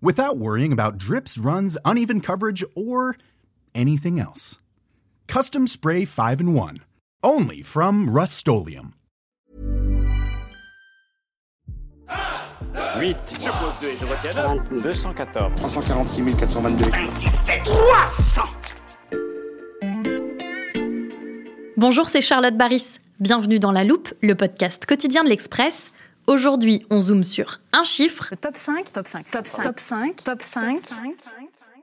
without worrying about drips, runs, uneven coverage, or anything else. Custom Spray 5 in 1. Only from Rust 8. Je pose 2 et je retiens 214. 346 422. 300 Bonjour, c'est Charlotte Baris. Bienvenue dans La Loupe, le podcast quotidien de l'Express. Aujourd'hui, on zoome sur un chiffre. top 5, top 5, top 5, top 5, top 5.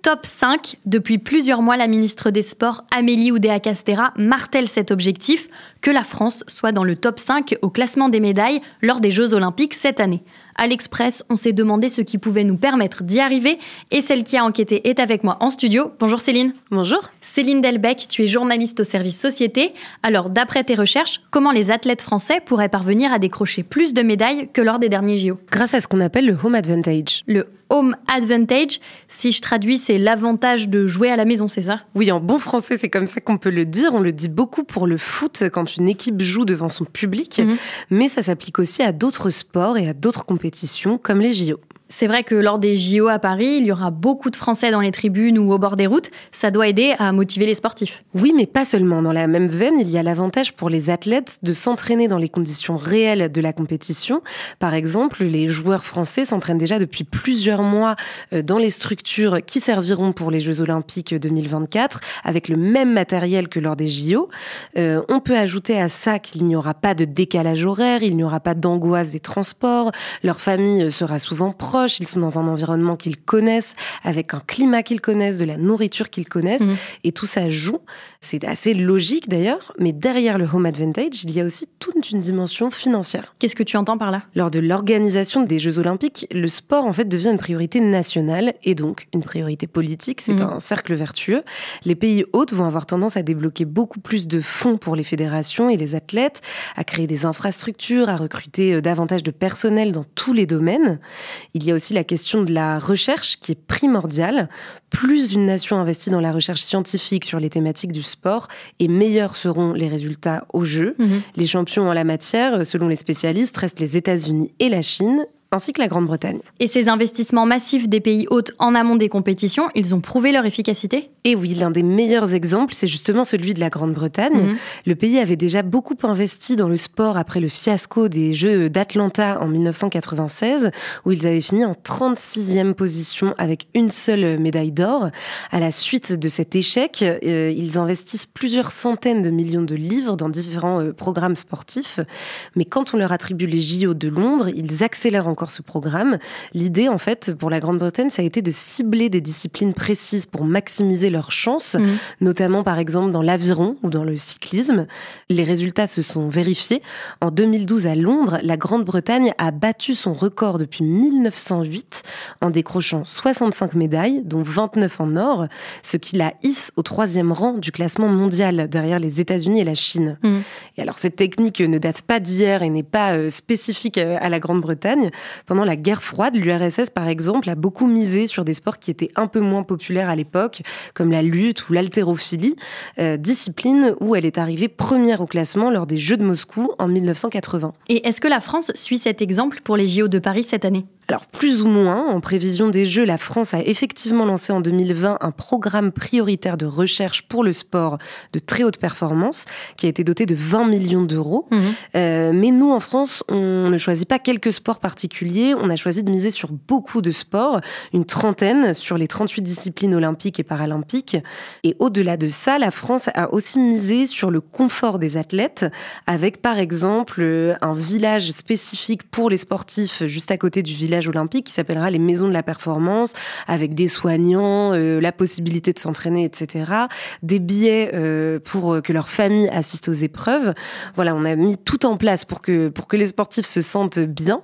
Top 5. Depuis plusieurs mois, la ministre des Sports, Amélie Oudéa-Castera, martèle cet objectif que la France soit dans le top 5 au classement des médailles lors des Jeux Olympiques cette année. À l'Express, on s'est demandé ce qui pouvait nous permettre d'y arriver et celle qui a enquêté est avec moi en studio. Bonjour Céline. Bonjour. Céline Delbecq, tu es journaliste au service Société. Alors, d'après tes recherches, comment les athlètes français pourraient parvenir à décrocher plus de médailles que lors des derniers JO Grâce à ce qu'on appelle le home advantage. Le home advantage, si je traduis, c'est l'avantage de jouer à la maison, c'est ça? Oui, en bon français, c'est comme ça qu'on peut le dire. On le dit beaucoup pour le foot quand une équipe joue devant son public, Mhm. mais ça s'applique aussi à d'autres sports et à d'autres compétitions comme les JO. C'est vrai que lors des JO à Paris, il y aura beaucoup de Français dans les tribunes ou au bord des routes. Ça doit aider à motiver les sportifs. Oui, mais pas seulement. Dans la même veine, il y a l'avantage pour les athlètes de s'entraîner dans les conditions réelles de la compétition. Par exemple, les joueurs français s'entraînent déjà depuis plusieurs mois euh, dans les structures qui serviront pour les Jeux Olympiques 2024 avec le même matériel que lors des JO. Euh, on peut ajouter à ça qu'il n'y aura pas de décalage horaire, il n'y aura pas d'angoisse des transports, leur famille euh, sera souvent proche, ils sont dans un environnement qu'ils connaissent, avec un climat qu'ils connaissent, de la nourriture qu'ils connaissent, Mhm. et tout ça joue. C'est assez logique d'ailleurs, mais derrière le home advantage, il y a aussi toute une dimension financière. Qu'est-ce que tu entends par là? Lors de l'organisation des Jeux Olympiques, le sport en fait devient une priorité nationale et donc une priorité politique. C'est Mhm. un cercle vertueux. Les pays hôtes vont avoir tendance à débloquer beaucoup plus de fonds pour les fédérations et les athlètes, à créer des infrastructures, à recruter euh, davantage de personnel dans tous les domaines. Il y a aussi la question de la recherche qui est primordiale. Plus une nation investit dans la recherche scientifique sur les thématiques du sport, et meilleurs seront les résultats aux Jeux. Mhm. Les champions en la matière, selon les spécialistes, restent les États-Unis et la Chine, ainsi que la Grande-Bretagne. Et ces investissements massifs des pays hôtes en amont des compétitions, ils ont prouvé leur efficacité? Et oui, l'un des meilleurs exemples, c'est justement celui de la Grande-Bretagne. Mhm. Le pays avait déjà beaucoup investi dans le sport après le fiasco des Jeux d'Atlanta en 1996, où ils avaient fini en 36e position avec une seule médaille d'or. À la suite de cet échec, euh, ils investissent plusieurs centaines de millions de livres dans différents euh, programmes sportifs. Mais quand on leur attribue les JO de Londres, ils accélèrent encore ce programme. L'idée, en fait, pour la Grande-Bretagne, ça a été de cibler des disciplines précises pour maximiser leurs chances, Mhm. notamment par exemple dans l'aviron ou dans le cyclisme. Les résultats se sont vérifiés. En 2012 à Londres, la Grande-Bretagne a battu son record depuis 1908 en décrochant 65 médailles, dont 29 en or, ce qui la hisse au troisième rang du classement mondial derrière les États-Unis et la Chine. Mhm. Et alors cette technique ne date pas d'hier et n'est pas euh, spécifique euh, à la Grande-Bretagne. Pendant la guerre froide, l'URSS par exemple a beaucoup misé sur des sports qui étaient un peu moins populaires à l'époque, comme la lutte ou l'haltérophilie, euh, discipline où elle est arrivée première au classement lors des Jeux de Moscou en 1980. Et est-ce que la France suit cet exemple pour les JO de Paris cette année? Alors plus ou moins, en prévision des Jeux, la France a effectivement lancé en 2020 un programme prioritaire de recherche pour le sport de très haute performance qui a été doté de 20 millions d'euros. Mhm. Euh, mais nous, en France, on ne choisit pas quelques sports particuliers, on a choisi de miser sur beaucoup de sports, une trentaine sur les 38 disciplines olympiques et paralympiques. Et au-delà de ça, la France a aussi misé sur le confort des athlètes, avec par exemple un village spécifique pour les sportifs juste à côté du village olympique qui s'appellera les maisons de la performance, avec des soignants, euh, la possibilité de s'entraîner, etc. Des billets euh, pour que leur famille assiste aux épreuves. Voilà, on a mis tout en place pour que, pour que les sportifs se sentent bien.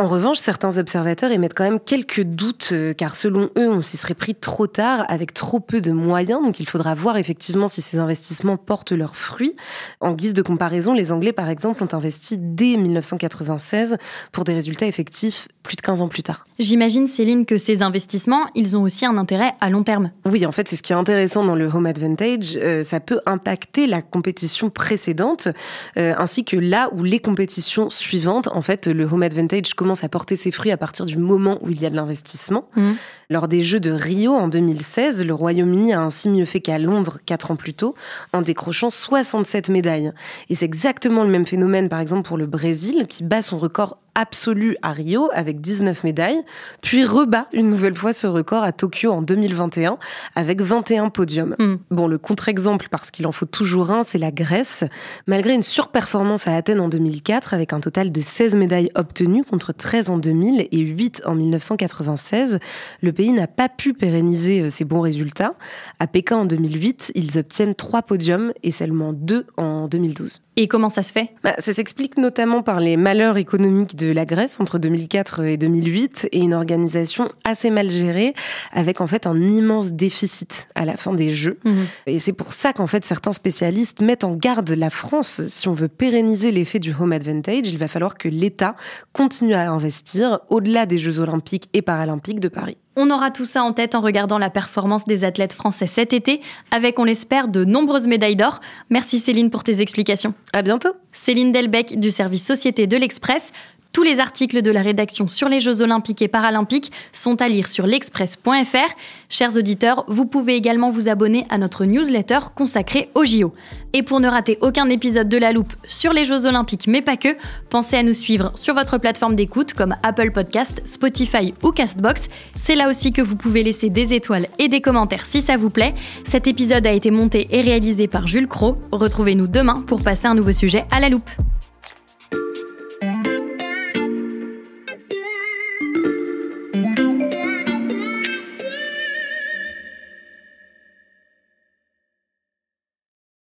En revanche, certains observateurs émettent quand même quelques doutes, euh, car selon eux, on s'y serait pris trop tard, avec trop peu de moyens. Donc il faudra voir effectivement si ces investissements portent leurs fruits. En guise de comparaison, les Anglais, par exemple, ont investi dès 1996 pour des résultats effectifs plus de 15 ans plus tard. J'imagine, Céline, que ces investissements, ils ont aussi un intérêt à long terme. Oui, en fait, c'est ce qui est intéressant dans le Home Advantage. Euh, ça peut impacter la compétition précédente, euh, ainsi que là où les compétitions suivantes, en fait, le Home Advantage commence à porter ses fruits à partir du moment où il y a de l'investissement. Mmh. Lors des Jeux de Rio en 2016, le Royaume-Uni a ainsi mieux fait qu'à Londres quatre ans plus tôt, en décrochant 67 médailles. Et c'est exactement le même phénomène, par exemple, pour le Brésil, qui bat son record absolu à Rio avec 19 médailles, puis rebat une nouvelle fois ce record à Tokyo en 2021 avec 21 podiums. Mm. Bon, le contre-exemple, parce qu'il en faut toujours un, c'est la Grèce. Malgré une surperformance à Athènes en 2004 avec un total de 16 médailles obtenues contre 13 en 2000 et 8 en 1996, le pays n'a pas pu pérenniser euh, ses bons résultats. À Pékin en 2008, ils obtiennent 3 podiums et seulement 2 en 2012. Et comment ça se fait bah, Ça s'explique notamment par les malheurs économiques de la Grèce entre 2004 et 2008 et une organisation assez mal gérée avec en fait un immense déficit à la fin des Jeux. Mhm. Et c'est pour ça qu'en fait certains spécialistes mettent en garde la France. Si on veut pérenniser l'effet du home advantage, il va falloir que l'État continue à investir au-delà des Jeux olympiques et paralympiques de Paris. On aura tout ça en tête en regardant la performance des athlètes français cet été, avec, on l'espère, de nombreuses médailles d'or. Merci Céline pour tes explications. À bientôt. Céline Delbecq du service Société de l'Express. Tous les articles de la rédaction sur les Jeux olympiques et paralympiques sont à lire sur l'express.fr. Chers auditeurs, vous pouvez également vous abonner à notre newsletter consacrée aux JO. Et pour ne rater aucun épisode de La Loupe sur les Jeux olympiques, mais pas que, pensez à nous suivre sur votre plateforme d'écoute comme Apple Podcast, Spotify ou Castbox. C'est là aussi que vous pouvez laisser des étoiles et des commentaires si ça vous plaît. Cet épisode a été monté et réalisé par Jules Cro. Retrouvez-nous demain pour passer un nouveau sujet à La Loupe.